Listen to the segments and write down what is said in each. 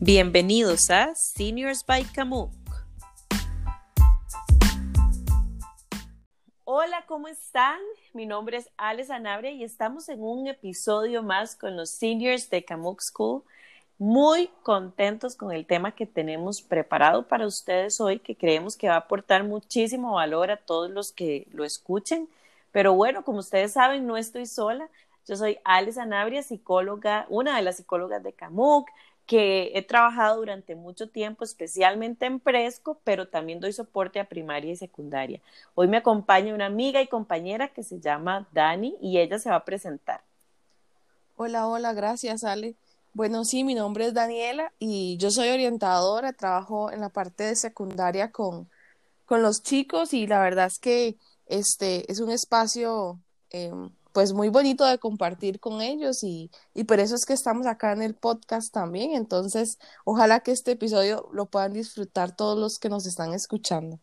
Bienvenidos a Seniors by Camuc. Hola, ¿cómo están? Mi nombre es Alex Anabria y estamos en un episodio más con los seniors de Camuc School. Muy contentos con el tema que tenemos preparado para ustedes hoy, que creemos que va a aportar muchísimo valor a todos los que lo escuchen. Pero bueno, como ustedes saben, no estoy sola. Yo soy Alice Anabria, psicóloga, una de las psicólogas de CAMUC, que he trabajado durante mucho tiempo, especialmente en Presco, pero también doy soporte a primaria y secundaria. Hoy me acompaña una amiga y compañera que se llama Dani y ella se va a presentar. Hola, hola, gracias Ale. Bueno, sí, mi nombre es Daniela y yo soy orientadora, trabajo en la parte de secundaria con, con los chicos y la verdad es que este es un espacio em, pues muy bonito de compartir con ellos y, y por eso es que estamos acá en el podcast también. Entonces, ojalá que este episodio lo puedan disfrutar todos los que nos están escuchando.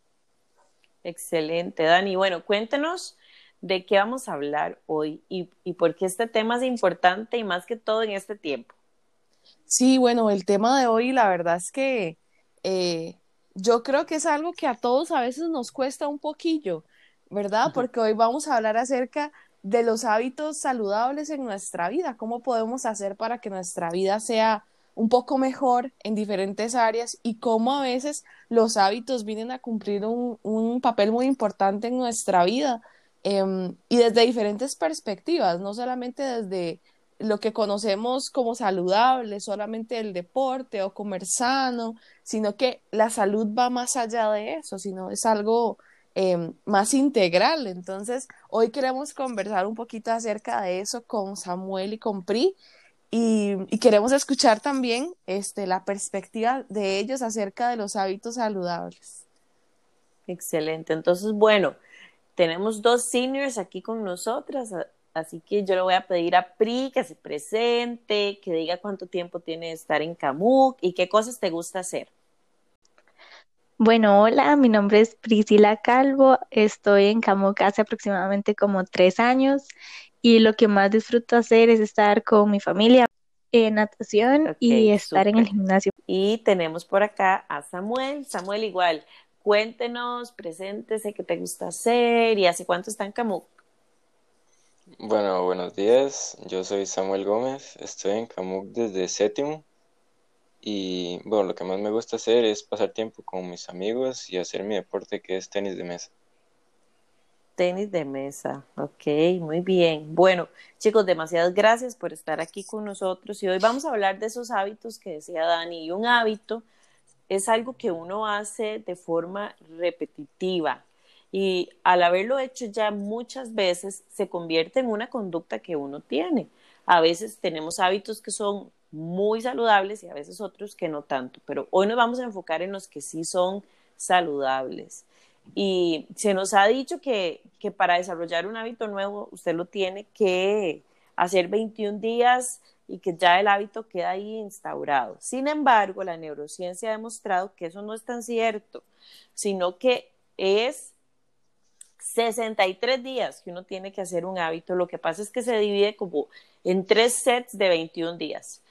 Excelente, Dani. Bueno, cuéntenos de qué vamos a hablar hoy y, y por qué este tema es importante y más que todo en este tiempo. Sí, bueno, el tema de hoy, la verdad es que eh, yo creo que es algo que a todos a veces nos cuesta un poquillo, ¿verdad? Porque hoy vamos a hablar acerca de los hábitos saludables en nuestra vida, cómo podemos hacer para que nuestra vida sea un poco mejor en diferentes áreas y cómo a veces los hábitos vienen a cumplir un, un papel muy importante en nuestra vida em, y desde diferentes perspectivas, no solamente desde lo que conocemos como saludable, solamente el deporte o comer sano, sino que la salud va más allá de eso, sino es algo Em, más integral. Entonces, hoy queremos conversar un poquito acerca de eso con Samuel y con Pri. Y, queremos escuchar también este, la perspectiva de ellos acerca de los hábitos saludables. Excelente. Entonces, bueno, tenemos dos seniors aquí con nosotras, así que yo le voy a pedir a Pri que se presente, que diga cuánto tiempo tiene de estar en Camuc y qué cosas te gusta hacer. Bueno, hola, mi nombre es Priscila Calvo, estoy en Camuc hace aproximadamente como tres años y lo que más disfruto hacer es estar con mi familia en natación y estar en el gimnasio. Y tenemos por acá a Samuel. Samuel, igual, cuéntenos, preséntese, qué te gusta hacer y hace cuánto está en Camuc. Bueno, buenos días. Yo soy Samuel Gómez. Estoy en Camuc desde séptimo y bueno, lo que más me gusta hacer es pasar tiempo con mis amigos y hacer mi deporte que es tenis de mesa. Tenis de mesa, ok, muy bien. Bueno, chicos, demasiadas gracias por estar aquí con nosotros y hoy vamos a hablar de esos hábitos que decía Dani. Y un hábito es algo que uno hace de forma repetitiva y al haberlo hecho ya muchas veces se convierte en una conducta que uno tiene. A veces tenemos hábitos que son muy saludables y a veces otros que no tanto, pero hoy nos vamos a enfocar en los que sí son saludables. Y se nos ha dicho que, que para desarrollar un hábito nuevo usted lo tiene que hacer 21 días y que ya el hábito queda ahí instaurado. Sin embargo, la neurociencia ha demostrado que eso no es tan cierto, sino que es 63 días que uno tiene que hacer un hábito. Lo que pasa es que se divide como en tres sets de 21 días.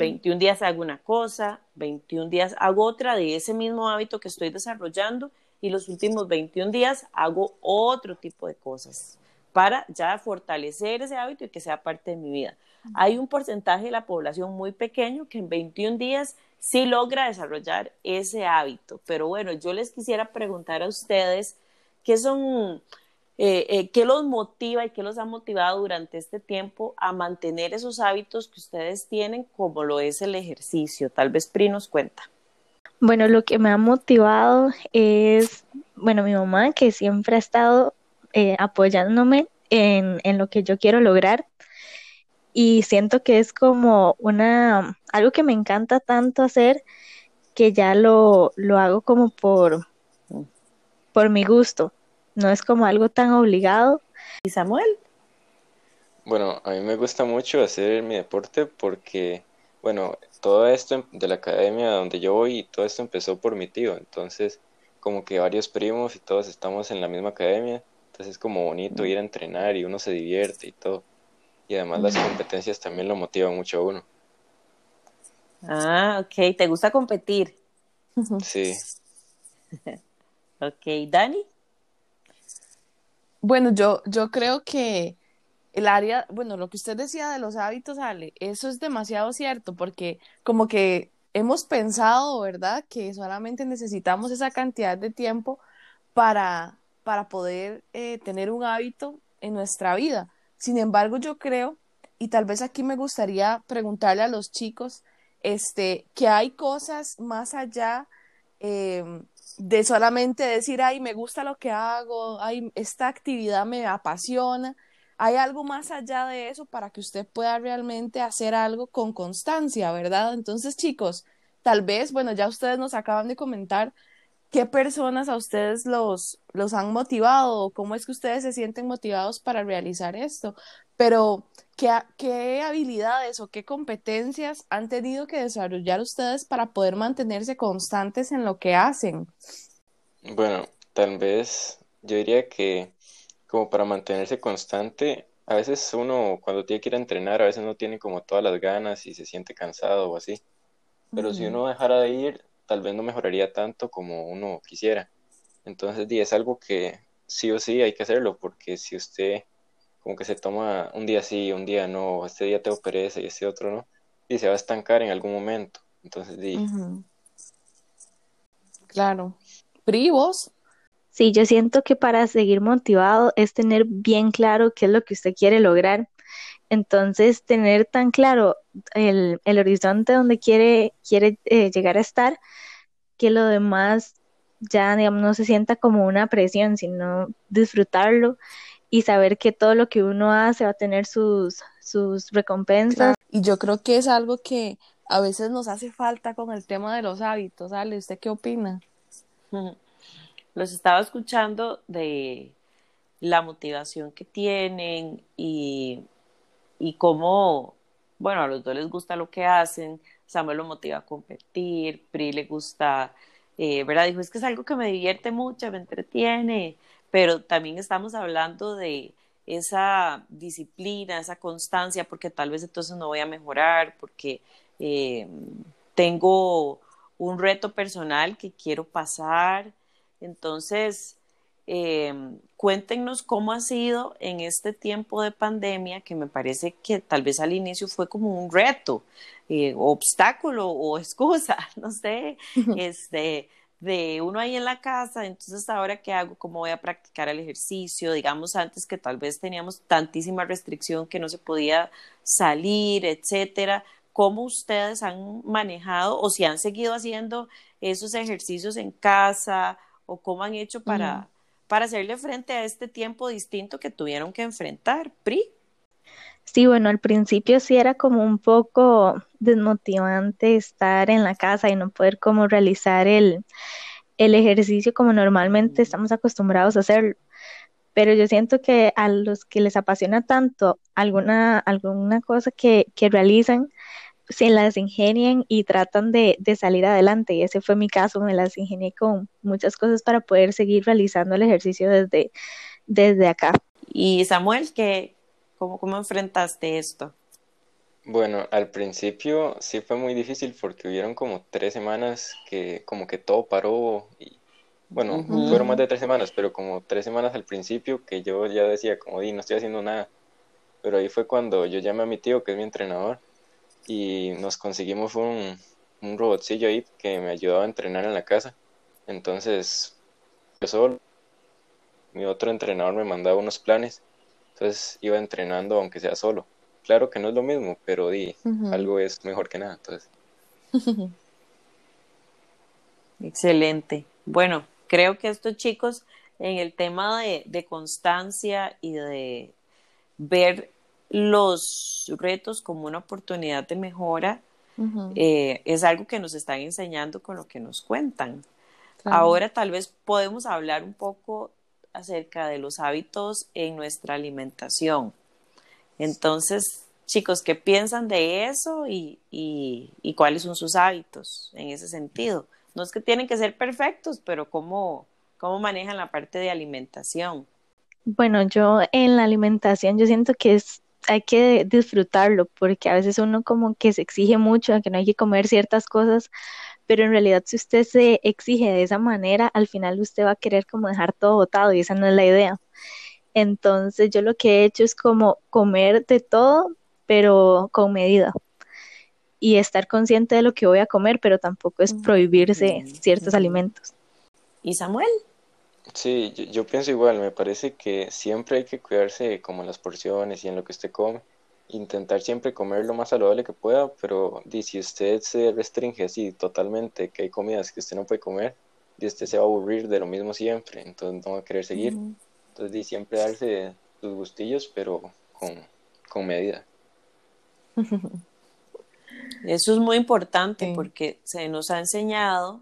21 días hago una cosa, 21 días hago otra de ese mismo hábito que estoy desarrollando y los últimos 21 días hago otro tipo de cosas para ya fortalecer ese hábito y que sea parte de mi vida. Hay un porcentaje de la población muy pequeño que en 21 días sí logra desarrollar ese hábito, pero bueno, yo les quisiera preguntar a ustedes qué son eh, eh, ¿qué los motiva y qué los ha motivado durante este tiempo a mantener esos hábitos que ustedes tienen, como lo es el ejercicio? Tal vez Pri nos cuenta. Bueno, lo que me ha motivado es, bueno, mi mamá que siempre ha estado eh, apoyándome en, en lo que yo quiero lograr y siento que es como una algo que me encanta tanto hacer que ya lo, lo hago como por, por mi gusto no es como algo tan obligado. ¿Y Samuel? Bueno, a mí me gusta mucho hacer mi deporte porque, bueno, todo esto de la academia donde yo voy, todo esto empezó por mi tío, entonces como que varios primos y todos estamos en la misma academia, entonces es como bonito ir a entrenar y uno se divierte y todo. Y además las competencias también lo motivan mucho a uno. Ah, ok. ¿Te gusta competir? Sí. ok, Dani. Bueno, yo, yo creo que el área, bueno, lo que usted decía de los hábitos, Ale, eso es demasiado cierto, porque como que hemos pensado, ¿verdad?, que solamente necesitamos esa cantidad de tiempo para, para poder eh, tener un hábito en nuestra vida. Sin embargo, yo creo, y tal vez aquí me gustaría preguntarle a los chicos, este, que hay cosas más allá em, de solamente decir, ay, me gusta lo que hago, ay, esta actividad me apasiona. Hay algo más allá de eso para que usted pueda realmente hacer algo con constancia, ¿verdad? Entonces, chicos, tal vez, bueno, ya ustedes nos acaban de comentar qué personas a ustedes los, los han motivado cómo es que ustedes se sienten motivados para realizar esto, pero ¿qué, qué habilidades o qué competencias han tenido que desarrollar ustedes para poder mantenerse constantes en lo que hacen? Bueno, tal vez yo diría que como para mantenerse constante, a veces uno cuando tiene que ir a entrenar, a veces no tiene como todas las ganas y se siente cansado o así. Pero si uno dejara de ir, tal vez no mejoraría tanto como uno quisiera. Entonces, es algo que sí o sí hay que hacerlo, porque si usted como que se toma un día sí, un día no, este día tengo pereza y este otro no, y se va a estancar en algún momento. Entonces, di. Claro. ¿Privos? Sí, yo siento que para seguir motivado es tener bien claro qué es lo que usted quiere lograr. Entonces, tener tan claro el, el horizonte donde quiere, quiere eh, llegar a estar, que lo demás ya, digamos, no se sienta como una presión, sino disfrutarlo y saber que todo lo que uno hace va a tener sus, sus recompensas. Y yo creo que es algo que a veces nos hace falta con el tema de los hábitos. Ale, ¿usted qué opina? Los estaba escuchando de la motivación que tienen y, y cómo bueno, a los dos les gusta lo que hacen, Samuel lo motiva a competir, Pri le gusta, eh, ¿verdad? Dijo, es que es algo que me divierte mucho, me entretiene, pero también estamos hablando de esa disciplina, esa constancia, porque tal vez entonces no voy a mejorar, porque eh, tengo un reto personal que quiero pasar. Entonces, eh, cuéntenos cómo ha sido en este tiempo de pandemia, que me parece que tal vez al inicio fue como un reto, eh, obstáculo o excusa, no sé, este, de uno ahí en la casa, entonces ahora qué hago, cómo voy a practicar el ejercicio, digamos antes que tal vez teníamos tantísima restricción que no se podía salir, etcétera, cómo ustedes han manejado o si han seguido haciendo esos ejercicios en casa o cómo han hecho para, para hacerle frente a este tiempo distinto que tuvieron que enfrentar. Pri. Sí, bueno, al principio sí era como un poco desmotivante estar en la casa y no poder como realizar el, el ejercicio como normalmente estamos acostumbrados a hacerlo. Pero yo siento que a los que les apasiona tanto alguna, alguna cosa que, que realizan, se las ingenian y tratan de, salir adelante. Y ese fue mi caso, me las ingenié con muchas cosas para poder seguir realizando el ejercicio desde, desde acá. Y Samuel, ¿qué, cómo, ¿cómo enfrentaste esto? Bueno, al principio sí fue muy difícil porque hubieron como tres semanas que como que todo paró y bueno, fueron más de tres semanas, pero como tres semanas al principio que yo ya decía como di, no estoy haciendo nada. Pero ahí fue cuando yo llamé a mi tío, que es mi entrenador, y nos conseguimos un, un robotcillo ahí que me ayudaba a entrenar en la casa. Entonces, yo solo, mi otro entrenador me mandaba unos planes, entonces iba entrenando aunque sea solo. Claro que no es lo mismo, pero di, algo es mejor que nada. Entonces. Excelente. Bueno, creo que estos chicos en el tema de, de constancia y de ver los retos como una oportunidad de mejora eh, es algo que nos están enseñando con lo que nos cuentan. Ahora tal vez podemos hablar un poco acerca de los hábitos en nuestra alimentación. Entonces, chicos, ¿qué piensan de eso y, y, cuáles son sus hábitos en ese sentido? No es que tienen que ser perfectos, pero ¿cómo, cómo manejan la parte de alimentación? Bueno, yo en la alimentación yo siento que es hay que disfrutarlo, porque a veces uno como que se exige mucho, que no hay que comer ciertas cosas, pero en realidad si usted se exige de esa manera, al final usted va a querer como dejar todo botado y esa no es la idea. Entonces yo lo que he hecho es como comer de todo, pero con medida. Y estar consciente de lo que voy a comer, pero tampoco es prohibirse ciertos alimentos. ¿Y Samuel? Sí, yo, pienso igual, me parece que siempre hay que cuidarse como las porciones y en lo que usted come, intentar siempre comer lo más saludable que pueda, pero si usted se restringe así totalmente, que hay comidas que usted no puede comer, y usted se va a aburrir de lo mismo siempre, entonces no va a querer seguir. Entonces siempre darse sus gustillos, pero con, con medida. Eso es muy importante porque se nos ha enseñado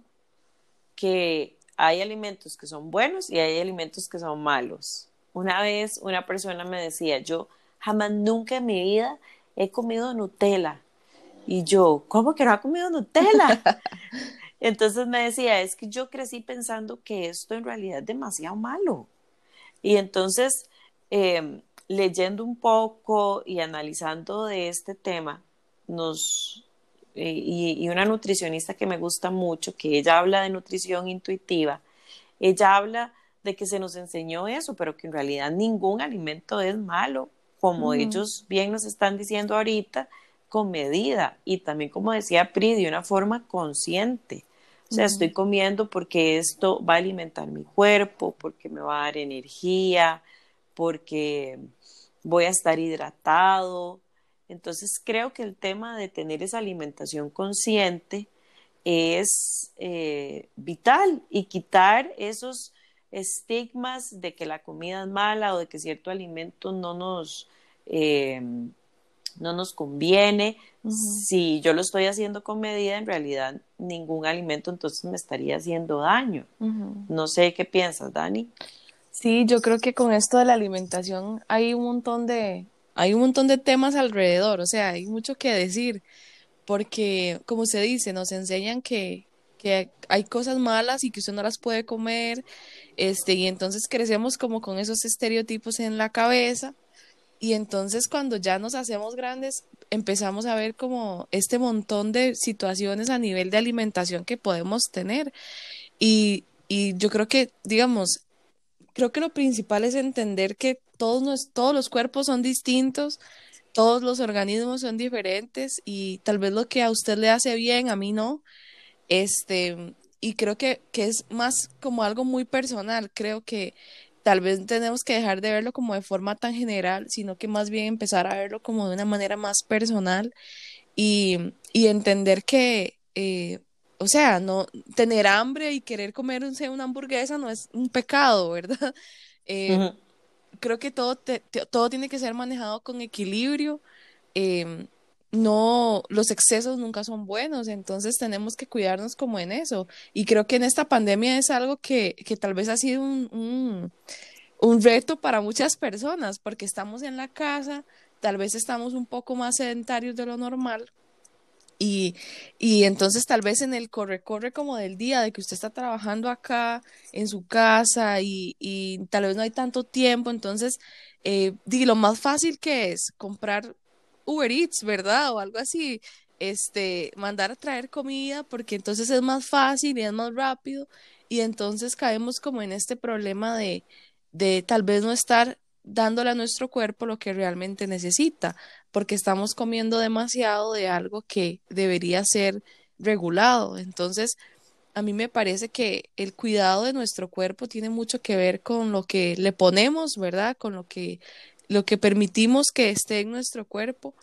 que hay alimentos que son buenos y hay alimentos que son malos. Una vez una persona me decía, yo jamás nunca en mi vida he comido Nutella. Y yo, ¿cómo que no ha comido Nutella? Entonces me decía, es que yo crecí pensando que esto en realidad es demasiado malo. Y entonces, em, leyendo un poco y analizando de este tema, nos, y, una nutricionista que me gusta mucho, que ella habla de nutrición intuitiva, ella habla de que se nos enseñó eso, pero que en realidad ningún alimento es malo, como ellos bien nos están diciendo ahorita, con medida y también, como decía Pri, de una forma consciente. O sea, estoy comiendo porque esto va a alimentar mi cuerpo, porque me va a dar energía, porque voy a estar hidratado, entonces creo que el tema de tener esa alimentación consciente es eh, vital y quitar esos estigmas de que la comida es mala o de que cierto alimento no nos, eh, no nos conviene. Si yo lo estoy haciendo con medida, en realidad ningún alimento entonces me estaría haciendo daño. No sé qué piensas, Dani. Sí, yo creo que con esto de la alimentación hay un montón de, hay un montón de temas alrededor, o sea, hay mucho que decir, porque como se dice, nos enseñan que, que hay cosas malas y que usted no las puede comer, este, y entonces crecemos como con esos estereotipos en la cabeza, y entonces cuando ya nos hacemos grandes, empezamos a ver como este montón de situaciones a nivel de alimentación que podemos tener. Y, y yo creo que, digamos, creo que lo principal es entender que todos, todos los cuerpos son distintos, todos los organismos son diferentes y tal vez lo que a usted le hace bien, a mí no. Este, y creo que, que es más como algo muy personal. Creo que tal vez tenemos que dejar de verlo como de forma tan general, sino que más bien empezar a verlo como de una manera más personal y, y entender que, eh, o sea, no tener hambre y querer comer una hamburguesa no es un pecado, ¿verdad? Eh, creo que todo, todo tiene que ser manejado con equilibrio. Em, no, los excesos nunca son buenos, entonces tenemos que cuidarnos como en eso. Y creo que en esta pandemia es algo que, que tal vez ha sido un, un, reto para muchas personas, porque estamos en la casa, tal vez estamos un poco más sedentarios de lo normal y, y entonces tal vez en el corre-corre como del día, de que usted está trabajando acá en su casa y, y tal vez no hay tanto tiempo, entonces eh, lo más fácil que es comprar Uber Eats, ¿verdad? O algo así, este, mandar a traer comida porque entonces es más fácil y es más rápido y entonces caemos como en este problema de, de tal vez no estar dándole a nuestro cuerpo lo que realmente necesita, porque estamos comiendo demasiado de algo que debería ser regulado. Entonces, a mí me parece que el cuidado de nuestro cuerpo tiene mucho que ver con lo que le ponemos, ¿verdad? Con lo que, lo que permitimos que esté en nuestro cuerpo.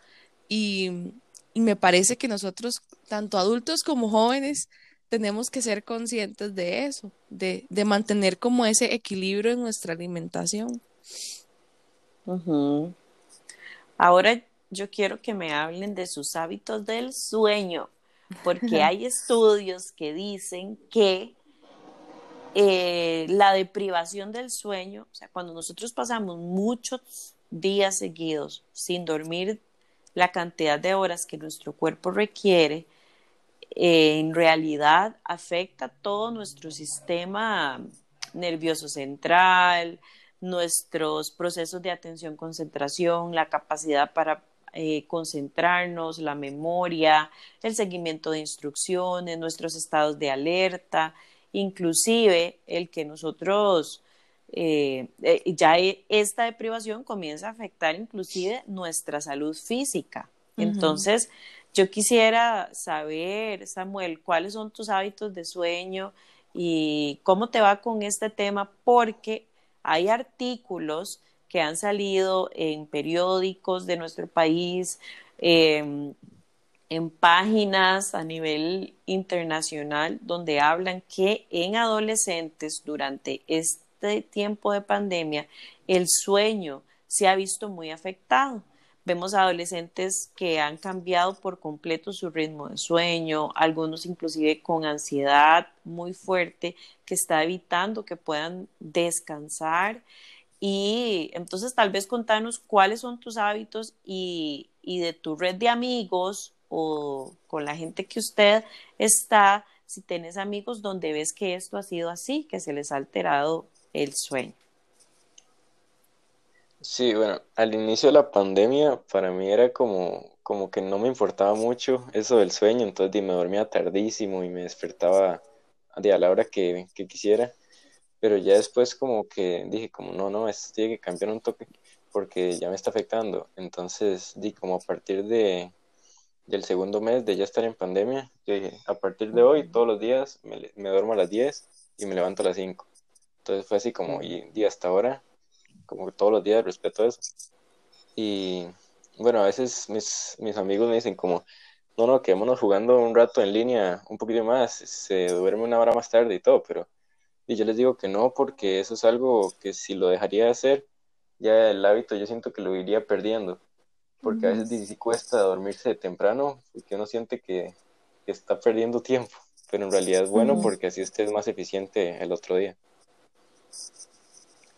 Y, y me parece que nosotros, tanto adultos como jóvenes, tenemos que ser conscientes de eso, de, de mantener como ese equilibrio en nuestra alimentación. Ahora yo quiero que me hablen de sus hábitos del sueño, porque hay estudios que dicen que eh, la deprivación del sueño, o sea, cuando nosotros pasamos muchos días seguidos sin dormir la cantidad de horas que nuestro cuerpo requiere, eh, en realidad afecta todo nuestro sistema nervioso central, nuestros procesos de atención, concentración, la capacidad para eh, concentrarnos, la memoria, el seguimiento de instrucciones, nuestros estados de alerta, inclusive el que nosotros eh, eh, ya e, esta deprivación comienza a afectar inclusive nuestra salud física. Entonces, yo quisiera saber, Samuel, cuáles son tus hábitos de sueño y cómo te va con este tema, porque hay artículos que han salido en periódicos de nuestro país, em, en páginas a nivel internacional, donde hablan que en adolescentes durante este tiempo de pandemia el sueño se ha visto muy afectado. Vemos adolescentes que han cambiado por completo su ritmo de sueño, algunos inclusive con ansiedad muy fuerte que está evitando que puedan descansar. Y entonces tal vez contanos cuáles son tus hábitos y, y de tu red de amigos o con la gente que usted está, si tienes amigos donde ves que esto ha sido así, que se les ha alterado el sueño. Sí, bueno, al inicio de la pandemia para mí era como, como que no me importaba mucho eso del sueño, entonces me dormía tardísimo y me despertaba a la hora que, quisiera, pero ya después como que dije como no, no, esto tiene que cambiar un toque porque ya me está afectando, entonces di como a partir de del segundo mes de ya estar en pandemia, yo dije, a partir de hoy todos los días me, me duermo a las 10 y me levanto a las 5, entonces fue así como y, y hasta ahora como que todos los días respeto eso. Y bueno, a veces mis, mis amigos me dicen como, no, no, quedémonos jugando un rato en línea, un poquito más, se duerme una hora más tarde y todo, pero y yo les digo que no, porque eso es algo que si lo dejaría de hacer, ya el hábito yo siento que lo iría perdiendo, porque a veces sí cuesta dormirse temprano, porque uno siente que, está perdiendo tiempo, pero en realidad es bueno porque así usted es más eficiente el otro día.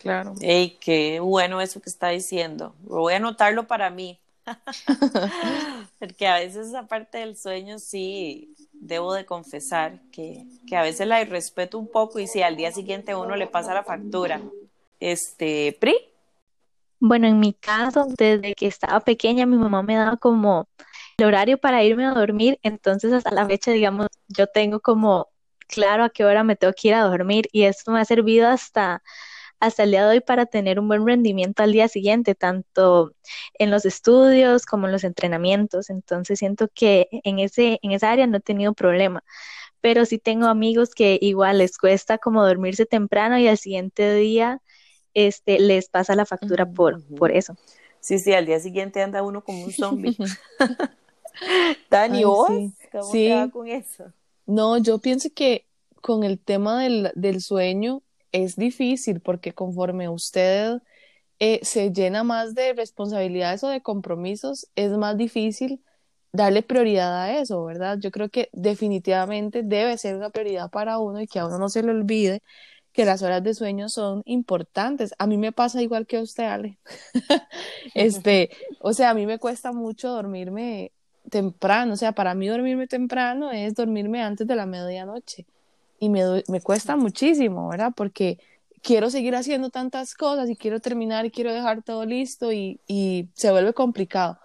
Claro. Ey, qué bueno eso que está diciendo. Voy a anotarlo para mí. Porque a veces aparte del sueño sí debo de confesar que, que a veces la irrespeto un poco y si al día siguiente uno le pasa la factura. Este, Pri. Bueno, en mi caso, desde que estaba pequeña, mi mamá me daba como el horario para irme a dormir, entonces hasta la fecha, digamos, yo tengo como claro a qué hora me tengo que ir a dormir y esto me ha servido hasta hasta el día de hoy para tener un buen rendimiento al día siguiente, tanto en los estudios como en los entrenamientos. Entonces siento que en, ese, en esa área no he tenido problema. Pero sí tengo amigos que igual les cuesta como dormirse temprano y al siguiente día este, les pasa la factura por, por eso. Sí, sí, al día siguiente anda uno como un zombie. Dani, ¿vos? ¿Cómo te va con eso? No, yo pienso que con el tema del, del sueño, es difícil porque conforme usted eh, se llena más de responsabilidades o de compromisos, es más difícil darle prioridad a eso, ¿verdad? Yo creo que definitivamente debe ser una prioridad para uno y que a uno no se le olvide que las horas de sueño son importantes. A mí me pasa igual que a usted, Ale. este, o sea, a mí me cuesta mucho dormirme temprano, o sea, para mí dormirme temprano es dormirme antes de la medianoche y me, me cuesta muchísimo, ¿verdad? Porque quiero seguir haciendo tantas cosas y quiero terminar y quiero dejar todo listo y, y se vuelve complicado.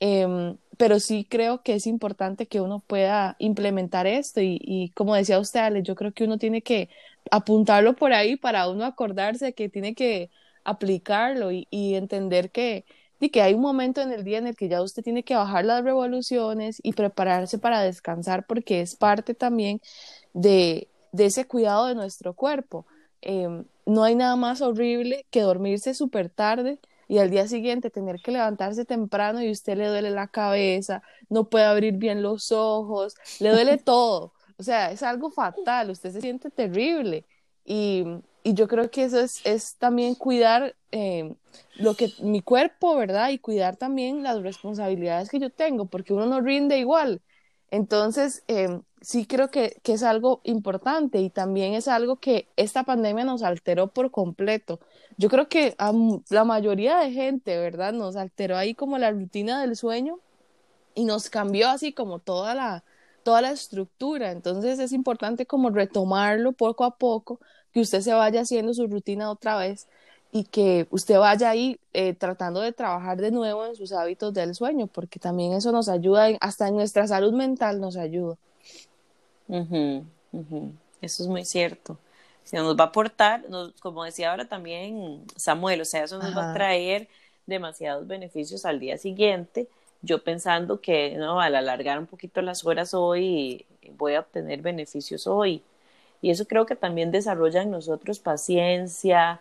Em, pero sí creo que es importante que uno pueda implementar esto y, y, como decía usted, Ale, yo creo que uno tiene que apuntarlo por ahí para uno acordarse que tiene que aplicarlo y, y entender que, y que hay un momento en el día en el que ya usted tiene que bajar las revoluciones y prepararse para descansar porque es parte también de, de ese cuidado de nuestro cuerpo. Em, no hay nada más horrible que dormirse súper tarde y al día siguiente tener que levantarse temprano y usted le duele la cabeza, no puede abrir bien los ojos, le duele todo. O sea, es algo fatal, usted se siente terrible. Y, yo creo que eso es, es también cuidar em, lo que mi cuerpo, ¿verdad? Y cuidar también las responsabilidades que yo tengo, porque uno no rinde igual. Entonces, em, sí creo que, es algo importante y también es algo que esta pandemia nos alteró por completo. Yo creo que a la mayoría de gente, ¿verdad? Nos alteró ahí como la rutina del sueño y nos cambió así como toda la, toda la estructura. Entonces es importante como retomarlo poco a poco, que usted se vaya haciendo su rutina otra vez. y que usted vaya ahí eh, tratando de trabajar de nuevo en sus hábitos del sueño, porque también eso nos ayuda, hasta en nuestra salud mental nos ayuda. Eso es muy cierto. Si nos va a aportar, como decía ahora también Samuel, o sea, eso nos va a traer demasiados beneficios al día siguiente. Yo pensando que no, al alargar un poquito las horas hoy, voy a obtener beneficios hoy. Y eso creo que también desarrolla en nosotros paciencia,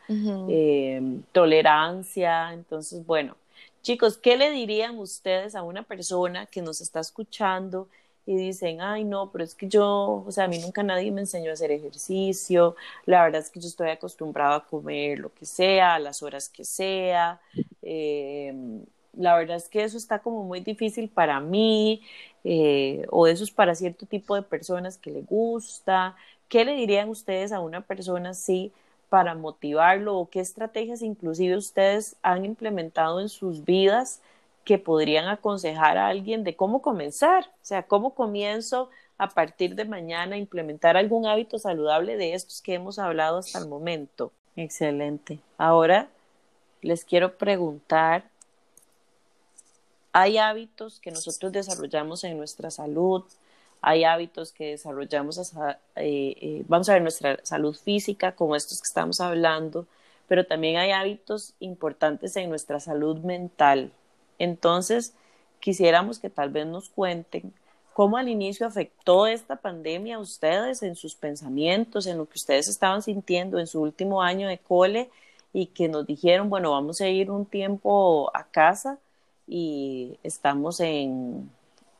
eh, tolerancia. Entonces, bueno, chicos, ¿qué le dirían ustedes a una persona que nos está escuchando y dicen, ay, no, pero es que yo, o sea, a mí nunca nadie me enseñó a hacer ejercicio, la verdad es que yo estoy acostumbrada a comer lo que sea, a las horas que sea, eh, la verdad es que eso está como muy difícil para mí, eh, o eso es para cierto tipo de personas que le gusta, ¿Qué le dirían ustedes a una persona así para motivarlo o qué estrategias inclusive ustedes han implementado en sus vidas que podrían aconsejar a alguien de cómo comenzar? O sea, ¿cómo comienzo a partir de mañana a implementar algún hábito saludable de estos que hemos hablado hasta el momento? Excelente. Ahora les quiero preguntar, ¿hay hábitos que nosotros desarrollamos en nuestra salud, hay hábitos que desarrollamos, eh, eh, vamos a ver nuestra salud física, como estos que estamos hablando, pero también hay hábitos importantes en nuestra salud mental. Entonces, quisiéramos que tal vez nos cuenten cómo al inicio afectó esta pandemia a ustedes en sus pensamientos, en lo que ustedes estaban sintiendo en su último año de cole y que nos dijeron, bueno, vamos a ir un tiempo a casa y estamos en,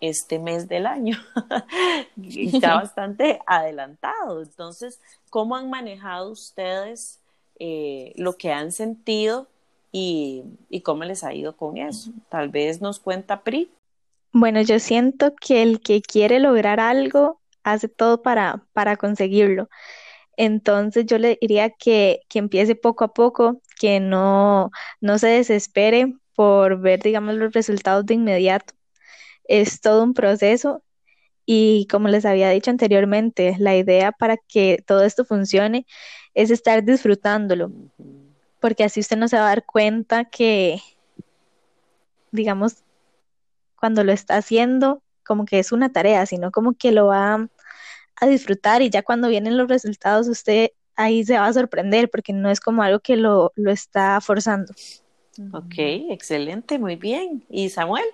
este mes del año. Está bastante adelantado. Entonces, ¿cómo han manejado ustedes eh, lo que han sentido y, cómo les ha ido con eso? Tal vez nos cuenta Pri. Bueno, yo siento que el que quiere lograr algo hace todo para, para conseguirlo. Entonces yo le diría que, que empiece poco a poco, que no, no se desespere por ver, digamos, los resultados de inmediato, es todo un proceso y como les había dicho anteriormente, la idea para que todo esto funcione es estar disfrutándolo, porque así usted no se va a dar cuenta que, digamos, cuando lo está haciendo, como que es una tarea, sino como que lo va a disfrutar y ya cuando vienen los resultados usted ahí se va a sorprender porque no es como algo que lo, lo está forzando. Ok, excelente, muy bien. ¿Y Samuel?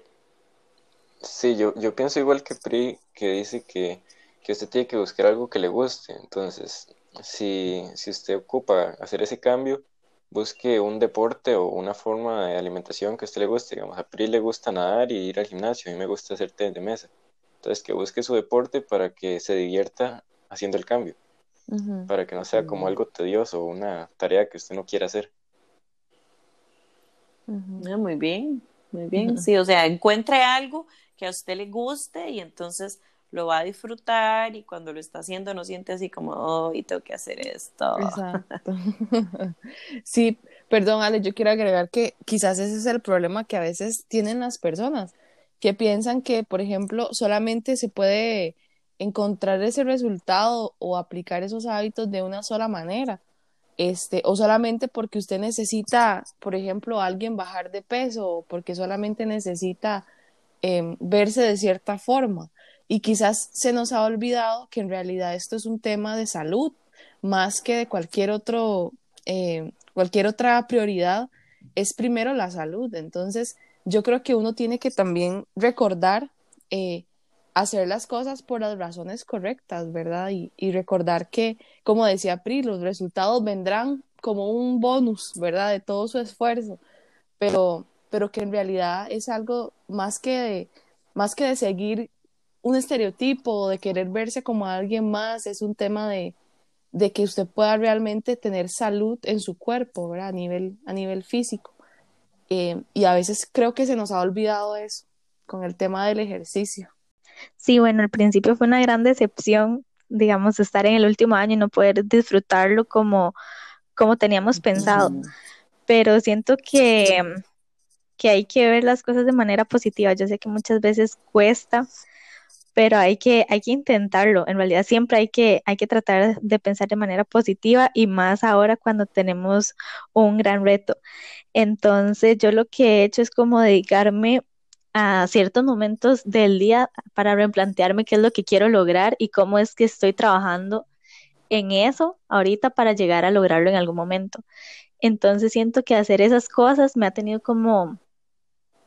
Sí, yo, yo pienso igual que Pri, que dice que, que usted tiene que buscar algo que le guste. Entonces, si, si usted ocupa hacer ese cambio, busque un deporte o una forma de alimentación que a usted le guste. Digamos, a Pri le gusta nadar y ir al gimnasio, a mí me gusta hacer té de mesa. Entonces, que busque su deporte para que se divierta haciendo el cambio, para que no sea como algo tedioso o una tarea que usted no quiera hacer. Ah, muy bien, muy bien. Sí, o sea, encuentre algo que a usted le guste y entonces lo va a disfrutar y cuando lo está haciendo no siente así como, oh, y tengo que hacer esto. Sí, perdón, Ale, yo quiero agregar que quizás ese es el problema que a veces tienen las personas, que piensan que, por ejemplo, solamente se puede encontrar ese resultado o aplicar esos hábitos de una sola manera. Este, o solamente porque usted necesita, por ejemplo, alguien bajar de peso, o porque solamente necesita Em, verse de cierta forma. Y quizás se nos ha olvidado que en realidad esto es un tema de salud, más que de cualquier otro, em, cualquier otra prioridad, es primero la salud. Entonces, yo creo que uno tiene que también recordar eh, hacer las cosas por las razones correctas, ¿verdad? Y, recordar que, como decía Pri, los resultados vendrán como un bonus, ¿verdad? De todo su esfuerzo. Pero pero que en realidad es algo más que más que de seguir un estereotipo o de querer verse como alguien más, es un tema de, de que usted pueda realmente tener salud en su cuerpo, ¿verdad? A nivel, a nivel físico. Eh, y a veces creo que se nos ha olvidado eso con el tema del ejercicio. Sí, bueno, al principio fue una gran decepción, digamos, estar en el último año y no poder disfrutarlo como, como teníamos pensado. Pero siento que que hay que ver las cosas de manera positiva. Yo sé que muchas veces cuesta, pero hay que, hay que intentarlo. En realidad siempre hay que, hay que tratar de pensar de manera positiva y más ahora cuando tenemos un gran reto. Entonces yo lo que he hecho es como dedicarme a ciertos momentos del día para replantearme qué es lo que quiero lograr y cómo es que estoy trabajando en eso ahorita para llegar a lograrlo en algún momento. Entonces siento que hacer esas cosas me ha tenido como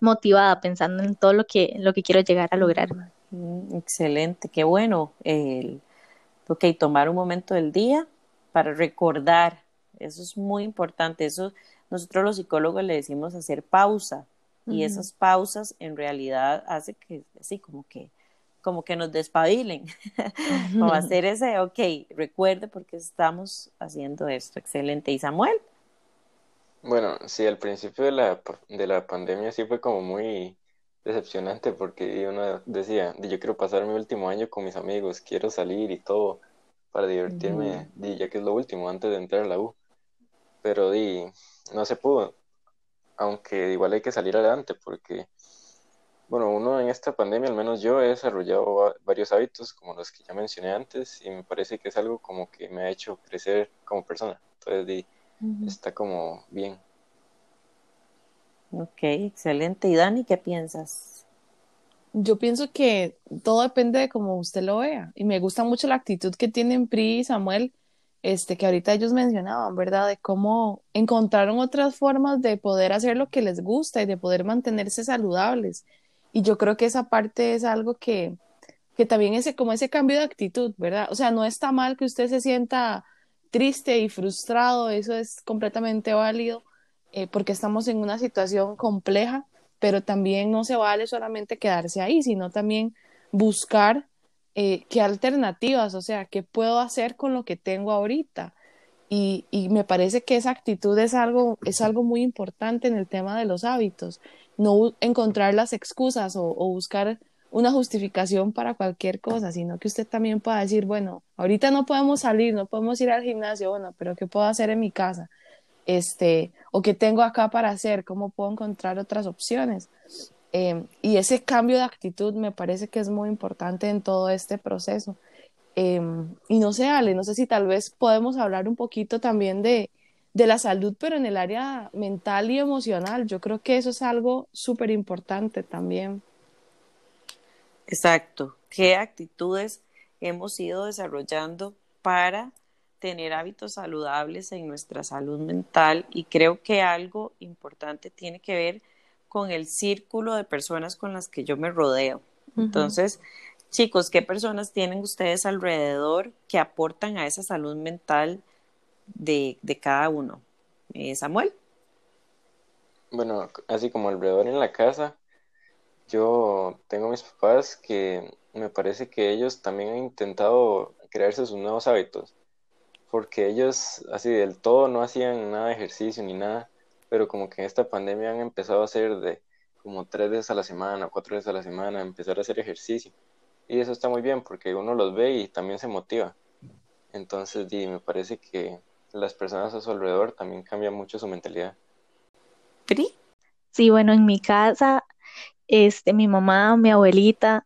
motivada pensando en todo lo que, lo que quiero llegar a lograr. Mm, excelente, qué bueno. El, ok, tomar un momento del día para recordar, eso es muy importante. Eso nosotros los psicólogos le decimos hacer pausa y esas pausas en realidad hace que, así como que como que nos despabilen, o hacer ese, ok, recuerde por qué estamos haciendo esto, excelente. ¿Y Samuel? Bueno, sí, al principio de la, de la pandemia sí fue como muy decepcionante porque uno decía, yo quiero pasar mi último año con mis amigos, quiero salir y todo para divertirme, ya que es lo último antes de entrar a la U. Pero di, no se pudo, aunque igual hay que salir adelante porque, bueno, uno en esta pandemia, al menos yo he desarrollado varios hábitos como los que ya mencioné antes y me parece que es algo como que me ha hecho crecer como persona. Entonces, di, está como bien. Ok, excelente. ¿Y Dani, qué piensas? Yo pienso que todo depende de cómo usted lo vea. Y me gusta mucho la actitud que tienen Pri y Samuel, este, que ahorita ellos mencionaban, ¿verdad? De cómo encontraron otras formas de poder hacer lo que les gusta y de poder mantenerse saludables. Y yo creo que esa parte es algo que, que también es como ese cambio de actitud, ¿verdad? O sea, no está mal que usted se sienta triste y frustrado, eso es completamente válido eh, porque estamos en una situación compleja, pero también no se vale solamente quedarse ahí, sino también buscar eh, qué alternativas, o sea, qué puedo hacer con lo que tengo ahorita. Y, y, me parece que esa actitud es algo, es algo muy importante en el tema de los hábitos, no encontrar las excusas o, o buscar una justificación para cualquier cosa, sino que usted también pueda decir, bueno, ahorita no podemos salir, no podemos ir al gimnasio, bueno, pero ¿qué puedo hacer en mi casa? Este, o qué tengo acá para hacer, cómo puedo encontrar otras opciones. Em, y ese cambio de actitud me parece que es muy importante en todo este proceso. Em, y no sé, Ale, no sé si tal vez podemos hablar un poquito también de, de la salud, pero en el área mental y emocional. Yo creo que eso es algo súper importante también. Exacto. ¿Qué actitudes hemos ido desarrollando para tener hábitos saludables en nuestra salud mental? Y creo que algo importante tiene que ver con el círculo de personas con las que yo me rodeo. Entonces, chicos, ¿qué personas tienen ustedes alrededor que aportan a esa salud mental de, cada uno? Eh, Samuel. Bueno, así como alrededor en la casa, yo tengo mis papás que me parece que ellos también han intentado crearse sus nuevos hábitos, porque ellos así del todo no hacían nada de ejercicio ni nada, pero como que en esta pandemia han empezado a hacer de como tres veces a la semana, cuatro veces a la semana, empezar a hacer ejercicio. Y eso está muy bien porque uno los ve y también se motiva. Entonces, me parece que las personas a su alrededor también cambian mucho su mentalidad. Sí, bueno, en mi casa este, mi mamá, mi abuelita,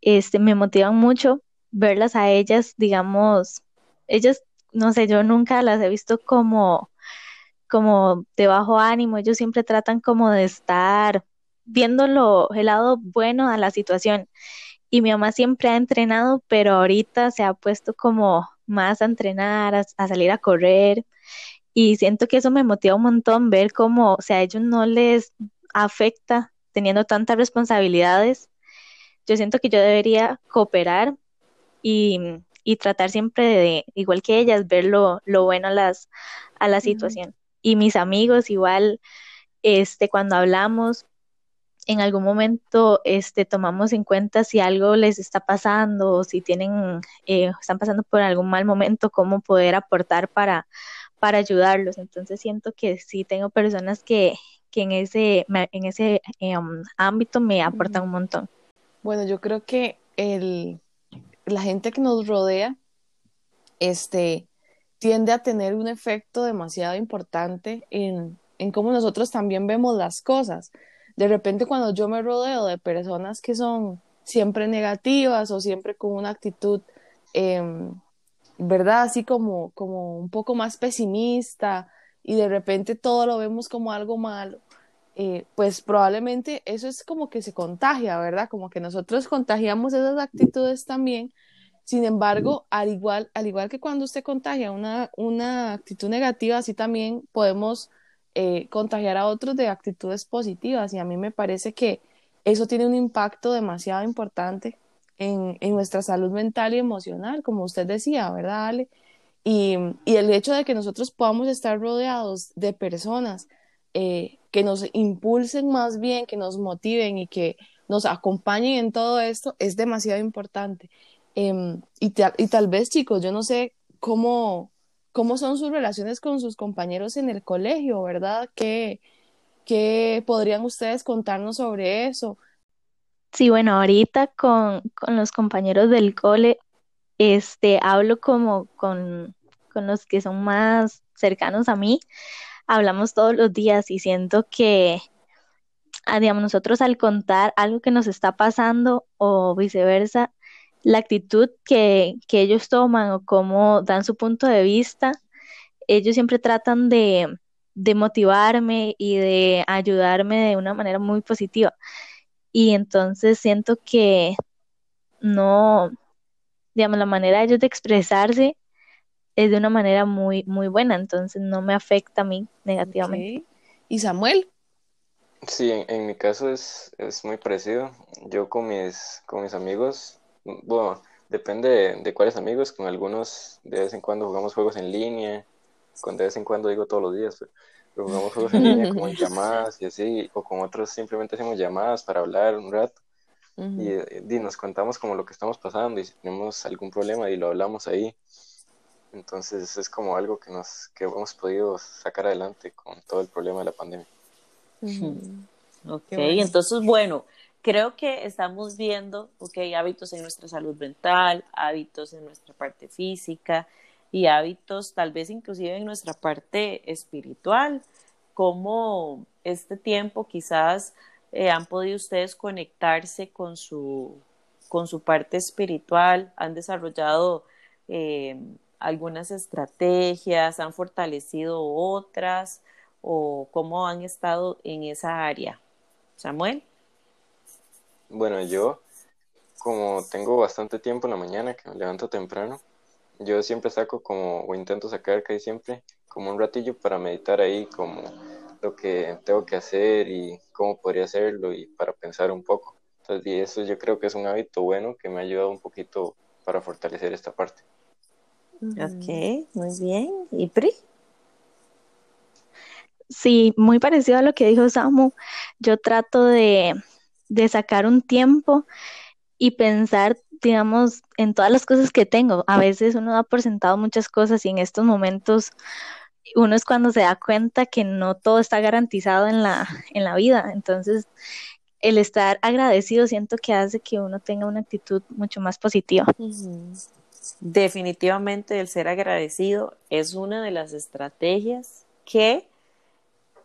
este, me motivan mucho verlas a ellas, digamos, ellas, no sé, yo nunca las he visto como, como de bajo ánimo, ellos siempre tratan como de estar viéndolo el lado bueno a la situación. Y mi mamá siempre ha entrenado, pero ahorita se ha puesto como más a entrenar, a, salir a correr. Y siento que eso me motiva un montón ver cómo, o sea, a ellos no les afecta teniendo tantas responsabilidades, yo siento que yo debería cooperar y, tratar siempre de, igual que ellas, ver lo, bueno a, las, a la situación. Y mis amigos igual, este, cuando hablamos, en algún momento este, tomamos en cuenta si algo les está pasando o si tienen, eh, están pasando por algún mal momento, cómo poder aportar para, para ayudarlos. Entonces siento que sí tengo personas que, que en ese, en ese em, ámbito me aportan un montón. Bueno, yo creo que el, la gente que nos rodea este, tiende a tener un efecto demasiado importante en, en cómo nosotros también vemos las cosas. De repente cuando yo me rodeo de personas que son siempre negativas o siempre con una actitud, em, ¿verdad? Así como, como un poco más pesimista y de repente todo lo vemos como algo malo. Eh, pues probablemente eso es como que se contagia, ¿verdad? Como que nosotros contagiamos esas actitudes también. Sin embargo, al igual, al igual que cuando usted contagia una, una actitud negativa, así también podemos eh, contagiar a otros de actitudes positivas. Y a mí me parece que eso tiene un impacto demasiado importante en, en nuestra salud mental y emocional, como usted decía, ¿verdad, Ale? Y, el hecho de que nosotros podamos estar rodeados de personas eh, que nos impulsen más bien, que nos motiven y que nos acompañen en todo esto es demasiado importante. Em, y, y, tal vez, chicos, yo no sé cómo, cómo son sus relaciones con sus compañeros en el colegio, ¿verdad? ¿Qué, qué podrían ustedes contarnos sobre eso? Sí, bueno, ahorita con, con los compañeros del cole, este, hablo como con, con los que son más cercanos a mí, hablamos todos los días y siento que, ah, digamos, nosotros al contar algo que nos está pasando o viceversa, la actitud que, que ellos toman o cómo dan su punto de vista, ellos siempre tratan de, de motivarme y de ayudarme de una manera muy positiva. Y entonces siento que no, digamos, la manera de ellos de expresarse es de una manera muy, muy buena, entonces no me afecta a mí negativamente. ¿Y Samuel? Sí, en, mi caso es, es, muy parecido. Yo con mis, con mis amigos, bueno, depende de, cuáles amigos, con algunos de vez en cuando jugamos juegos en línea, con de vez en cuando digo todos los días, pero, jugamos juegos en línea como en llamadas y así, o con otros simplemente hacemos llamadas para hablar un rato. y, y, nos contamos como lo que estamos pasando y si tenemos algún problema y lo hablamos ahí. Entonces es como algo que nos que hemos podido sacar adelante con todo el problema de la pandemia. Ok, entonces bueno, creo que estamos viendo, ok, hábitos en nuestra salud mental, hábitos en nuestra parte física y hábitos tal vez inclusive en nuestra parte espiritual, como este tiempo quizás eh, han podido ustedes conectarse con su, con su parte espiritual, han desarrollado eh, algunas estrategias, han fortalecido otras o cómo han estado en esa área. Samuel. Bueno, yo como tengo bastante tiempo en la mañana, que me levanto temprano, yo siempre saco como, o intento sacar casi siempre, como un ratillo para meditar ahí, como lo que tengo que hacer y cómo podría hacerlo y para pensar un poco. Entonces, y eso yo creo que es un hábito bueno que me ha ayudado un poquito para fortalecer esta parte. Ok, muy bien. ¿Y Pri? Sí, muy parecido a lo que dijo Samu. Yo trato de, de sacar un tiempo y pensar, digamos, en todas las cosas que tengo. A veces uno da por sentado muchas cosas y en estos momentos uno es cuando se da cuenta que no todo está garantizado en la, en la vida. Entonces, el estar agradecido siento que hace que uno tenga una actitud mucho más positiva. Definitivamente el ser agradecido es una de las estrategias que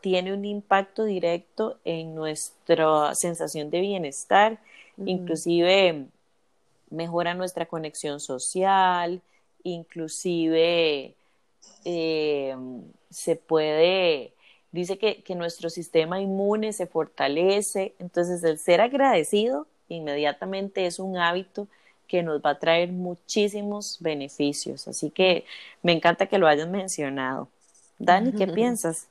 tiene un impacto directo en nuestra sensación de bienestar, inclusive mejora nuestra conexión social, inclusive eh, se puede, dice que, que nuestro sistema inmune se fortalece, entonces el ser agradecido inmediatamente es un hábito que nos va a traer muchísimos beneficios. Así que me encanta que lo hayas mencionado. Dani, ¿qué piensas?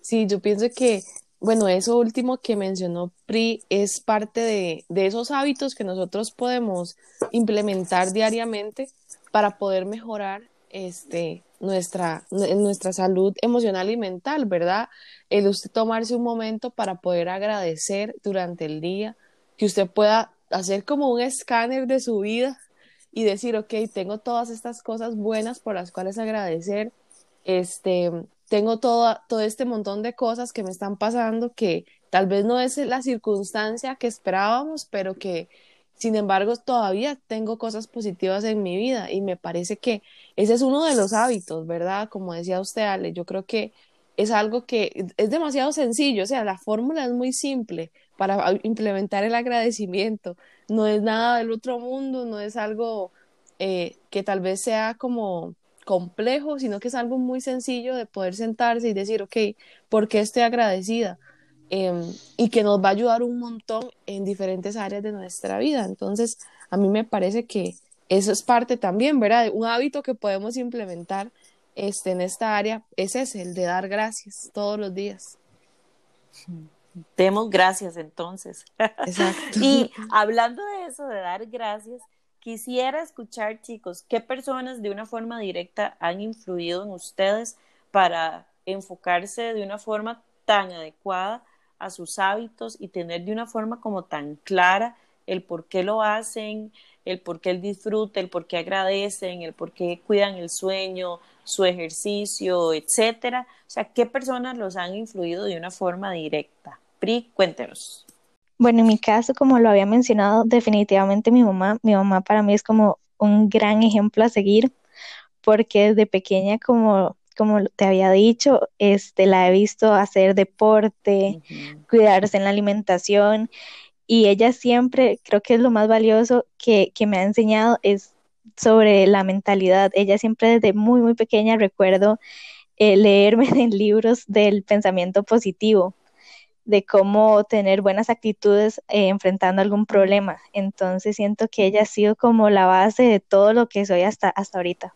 Sí, yo pienso que, bueno, eso último que mencionó Pri es parte de, de esos hábitos que nosotros podemos implementar diariamente para poder mejorar este, nuestra, nuestra salud emocional y mental, ¿verdad? El usted tomarse un momento para poder agradecer durante el día, que usted pueda hacer como un escáner de su vida y decir, ok, tengo todas estas cosas buenas por las cuales agradecer, este, tengo todo, todo este montón de cosas que me están pasando que tal vez no es la circunstancia que esperábamos, pero que sin embargo todavía tengo cosas positivas en mi vida y me parece que ese es uno de los hábitos, ¿verdad? Como decía usted, Ale, yo creo que es algo que es demasiado sencillo, o sea, la fórmula es muy simple, para implementar el agradecimiento. No es nada del otro mundo, no es algo eh, que tal vez sea como complejo, sino que es algo muy sencillo de poder sentarse y decir, ok, ¿por qué estoy agradecida? Em, y que nos va a ayudar un montón en diferentes áreas de nuestra vida. Entonces, a mí me parece que eso es parte también, ¿verdad? Un hábito que podemos implementar este, en esta área es ese, el de dar gracias todos los días. Demos gracias entonces. Exacto. y hablando de eso, de dar gracias, quisiera escuchar, chicos, qué personas de una forma directa han influido en ustedes para enfocarse de una forma tan adecuada a sus hábitos y tener de una forma como tan clara el por qué lo hacen, el por qué el disfrute, el por qué agradecen, el por qué cuidan el sueño, su ejercicio, etcétera. O sea, ¿qué personas los han influido de una forma directa? Pri, cuéntenos. Bueno, en mi caso, como lo había mencionado, definitivamente mi mamá, mi mamá para mí es como un gran ejemplo a seguir, porque desde pequeña, como, como te había dicho, este, la he visto hacer deporte, cuidarse en la alimentación, y ella siempre, creo que es lo más valioso que, que me ha enseñado, es sobre la mentalidad. Ella siempre desde muy, muy pequeña recuerdo eh, leerme en libros del pensamiento positivo, de cómo tener buenas actitudes eh, enfrentando algún problema. Entonces siento que ella ha sido como la base de todo lo que soy hasta, hasta ahorita.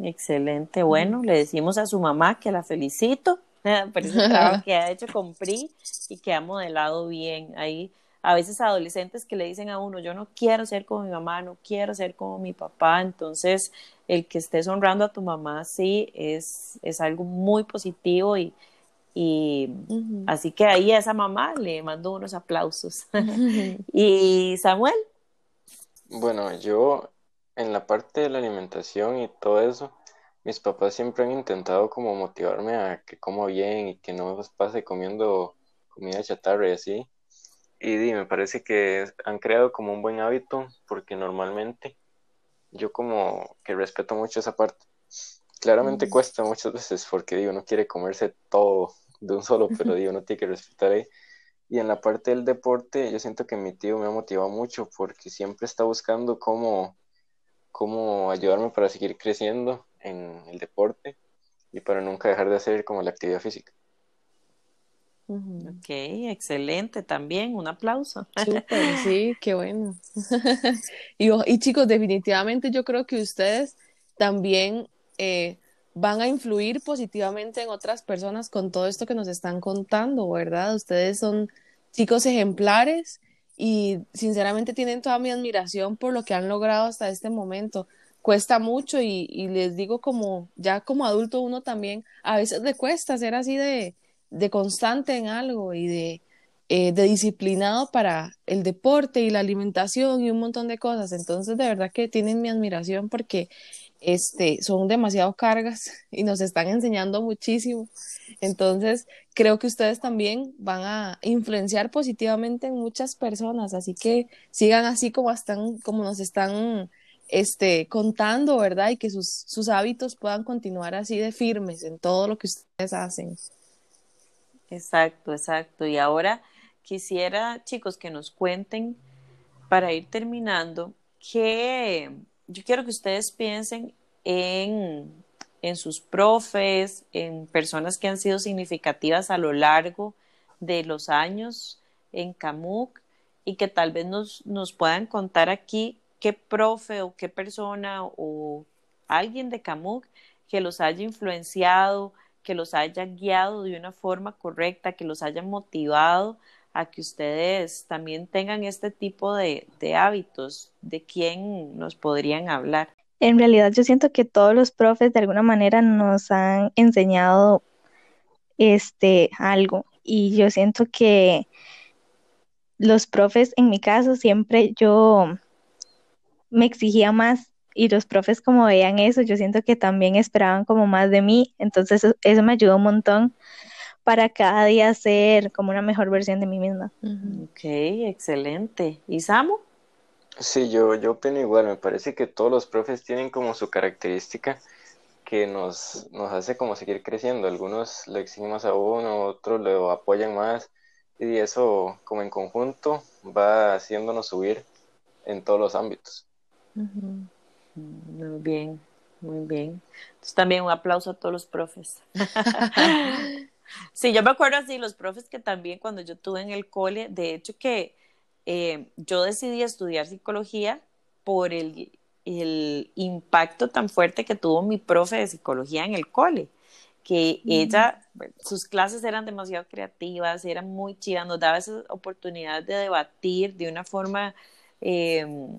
Excelente. Bueno, le decimos a su mamá que la felicito por ese trabajo que ha hecho con PRI y que ha modelado bien. Ahí a veces adolescentes que le dicen a uno, yo no quiero ser como mi mamá, no quiero ser como mi papá, entonces el que estés honrando a tu mamá sí es, es algo muy positivo y, y así que ahí a esa mamá le mando unos aplausos. y Samuel. Bueno, yo en la parte de la alimentación y todo eso, mis papás siempre han intentado como motivarme a que coma bien y que no pase comiendo comida chatarra y así. Y me parece que han creado como un buen hábito porque normalmente yo como que respeto mucho esa parte. Claramente cuesta muchas veces porque digo, no quiere comerse todo de un solo, pero digo, no tiene que respetar ahí. Y en la parte del deporte, yo siento que mi tío me ha motivado mucho porque siempre está buscando cómo, cómo ayudarme para seguir creciendo en el deporte y para nunca dejar de hacer como la actividad física. Ok, excelente también, un aplauso. sí, qué bueno. y, y, chicos, definitivamente yo creo que ustedes también eh, van a influir positivamente en otras personas con todo esto que nos están contando, ¿verdad? Ustedes son chicos ejemplares y sinceramente tienen toda mi admiración por lo que han logrado hasta este momento. Cuesta mucho y, y les digo como ya como adulto uno también a veces le cuesta ser así de de constante en algo y de, eh, de disciplinado para el deporte y la alimentación y un montón de cosas. Entonces, de verdad que tienen mi admiración porque este, son demasiado cargas y nos están enseñando muchísimo. Entonces, creo que ustedes también van a influenciar positivamente en muchas personas, así que sigan así como están, como nos están este, contando, ¿verdad? Y que sus, sus hábitos puedan continuar así de firmes en todo lo que ustedes hacen. Exacto, exacto. Y ahora quisiera, chicos, que nos cuenten, para ir terminando, que yo quiero que ustedes piensen en, en sus profes, en personas que han sido significativas a lo largo de los años en CAMUC y que tal vez nos, nos puedan contar aquí qué profe o qué persona o alguien de CAMUC que los haya influenciado, que los haya guiado de una forma correcta, que los haya motivado a que ustedes también tengan este tipo de, hábitos. ¿De quién nos podrían hablar? En realidad yo siento que todos los profes de alguna manera nos han enseñado este algo y yo siento que los profes en mi caso siempre yo me exigía más y los profes como veían eso, yo siento que también esperaban como más de mí, entonces eso, me ayudó un montón para cada día ser como una mejor versión de mí misma. Ok, excelente. ¿Y Samu? Sí, yo, yo opino igual, me parece que todos los profes tienen como su característica que nos, nos hace como seguir creciendo. Algunos le exigen más a uno, otros lo apoyan más y eso como en conjunto va haciéndonos subir en todos los ámbitos. Muy bien, muy bien. Entonces también un aplauso a todos los profes. sí, yo me acuerdo así, los profes que también cuando yo tuve en el cole, de hecho que eh, yo decidí estudiar psicología por el, el impacto tan fuerte que tuvo mi profe de psicología en el cole que ella, sus clases eran demasiado creativas, eran muy chivas, nos daba esa oportunidad de debatir de una forma em,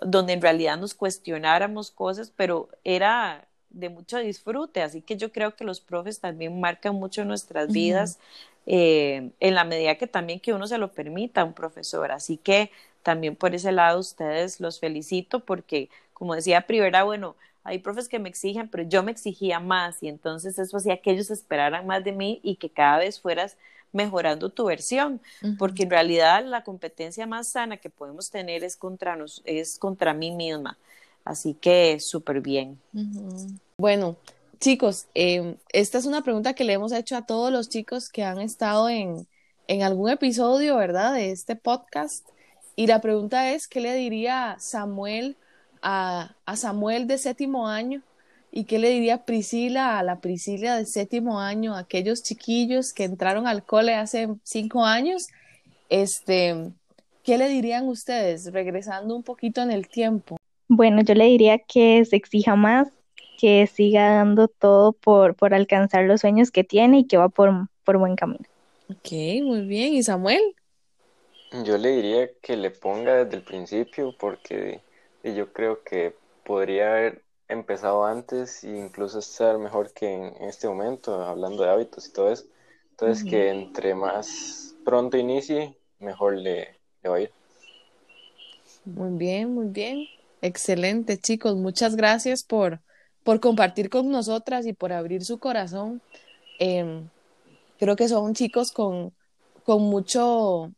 donde en realidad nos cuestionáramos cosas, pero era de mucho disfrute, así que yo creo que los profes también marcan mucho nuestras vidas eh, en la medida que también que uno se lo permita a un profesor, así que también por ese lado ustedes los felicito porque como decía Privera, bueno, hay profes que me exigen, pero yo me exigía más y entonces eso hacía que ellos esperaran más de mí y que cada vez fueras mejorando tu versión, porque en realidad la competencia más sana que podemos tener es contra, nos, es contra mí misma. Así que súper bien. Bueno, chicos, em, esta es una pregunta que le hemos hecho a todos los chicos que han estado en, en algún episodio, ¿verdad? De este podcast. Y la pregunta es, ¿qué le diría Samuel a, Samuel de séptimo año y qué le diría Priscila a la Priscila de séptimo año, aquellos chiquillos que entraron al cole hace cinco años, este, ¿qué le dirían ustedes regresando un poquito en el tiempo? Bueno, yo le diría que se exija más, que siga dando todo por, por alcanzar los sueños que tiene y que va por, por buen camino. Ok, muy bien. ¿Y Samuel? Yo le diría que le ponga desde el principio porque yo creo que podría haber empezado antes e incluso estar mejor que en, este momento, hablando de hábitos y todo eso. Entonces, que entre más pronto inicie, mejor le, va a ir. Muy bien, muy bien. Excelente, chicos. Muchas gracias por, por compartir con nosotras y por abrir su corazón. Em, creo que son chicos con, con, mucho,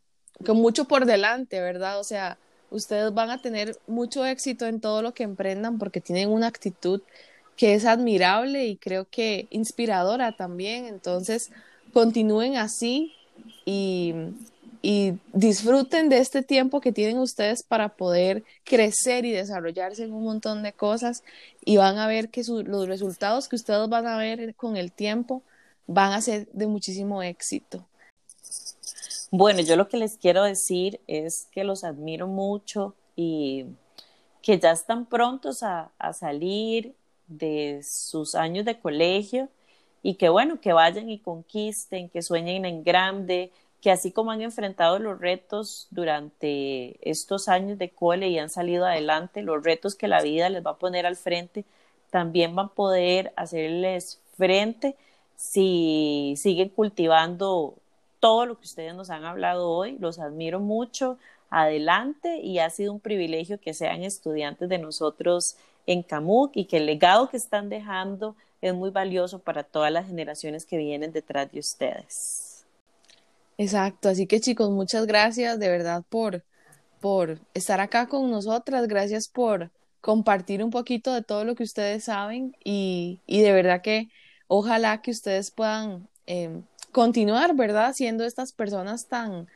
con mucho por delante, ¿verdad? O sea, ustedes van a tener mucho éxito en todo lo que emprendan porque tienen una actitud que es admirable y creo que inspiradora también. Entonces, continúen así y, disfruten de este tiempo que tienen ustedes para poder crecer y desarrollarse en un montón de cosas y van a ver que los resultados que ustedes van a ver con el tiempo van a ser de muchísimo éxito. Bueno, yo lo que les quiero decir es que los admiro mucho y que ya están prontos a, salir de sus años de colegio y que bueno, que vayan y conquisten, que sueñen en grande, que así como han enfrentado los retos durante estos años de cole y han salido adelante, los retos que la vida les va a poner al frente, también van a poder hacerles frente si siguen cultivando todo lo que ustedes nos han hablado hoy. Los admiro mucho. Adelante y ha sido un privilegio que sean estudiantes de nosotros en CAMUC y que el legado que están dejando es muy valioso para todas las generaciones que vienen detrás de ustedes. Exacto, así que chicos, muchas gracias de verdad por, por estar acá con nosotras, gracias por compartir un poquito de todo lo que ustedes saben y, y de verdad que ojalá que ustedes puedan em, continuar, ¿verdad? Siendo estas personas tan,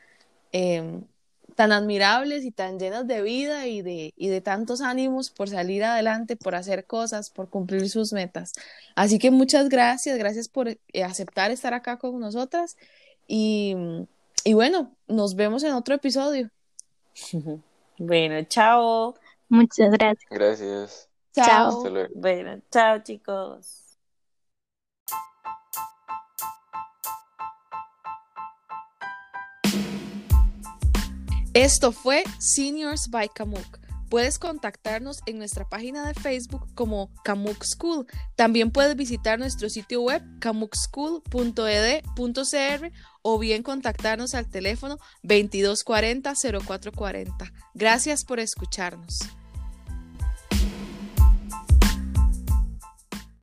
em, tan admirables y tan llenas de vida y de, y de tantos ánimos por salir adelante, por hacer cosas, por cumplir sus metas. Así que muchas gracias, gracias por eh, aceptar estar acá con nosotras y, y bueno, nos vemos en otro episodio. Bueno, chao. Muchas gracias. Gracias. Chao. Bueno, chao chicos. Esto fue Seniors by Kamuk. Puedes contactarnos en nuestra página de Facebook como Kamuk School. También puedes visitar nuestro sitio web kamukschool.ed.cr o bien contactarnos al teléfono 2240-0440. Gracias por escucharnos.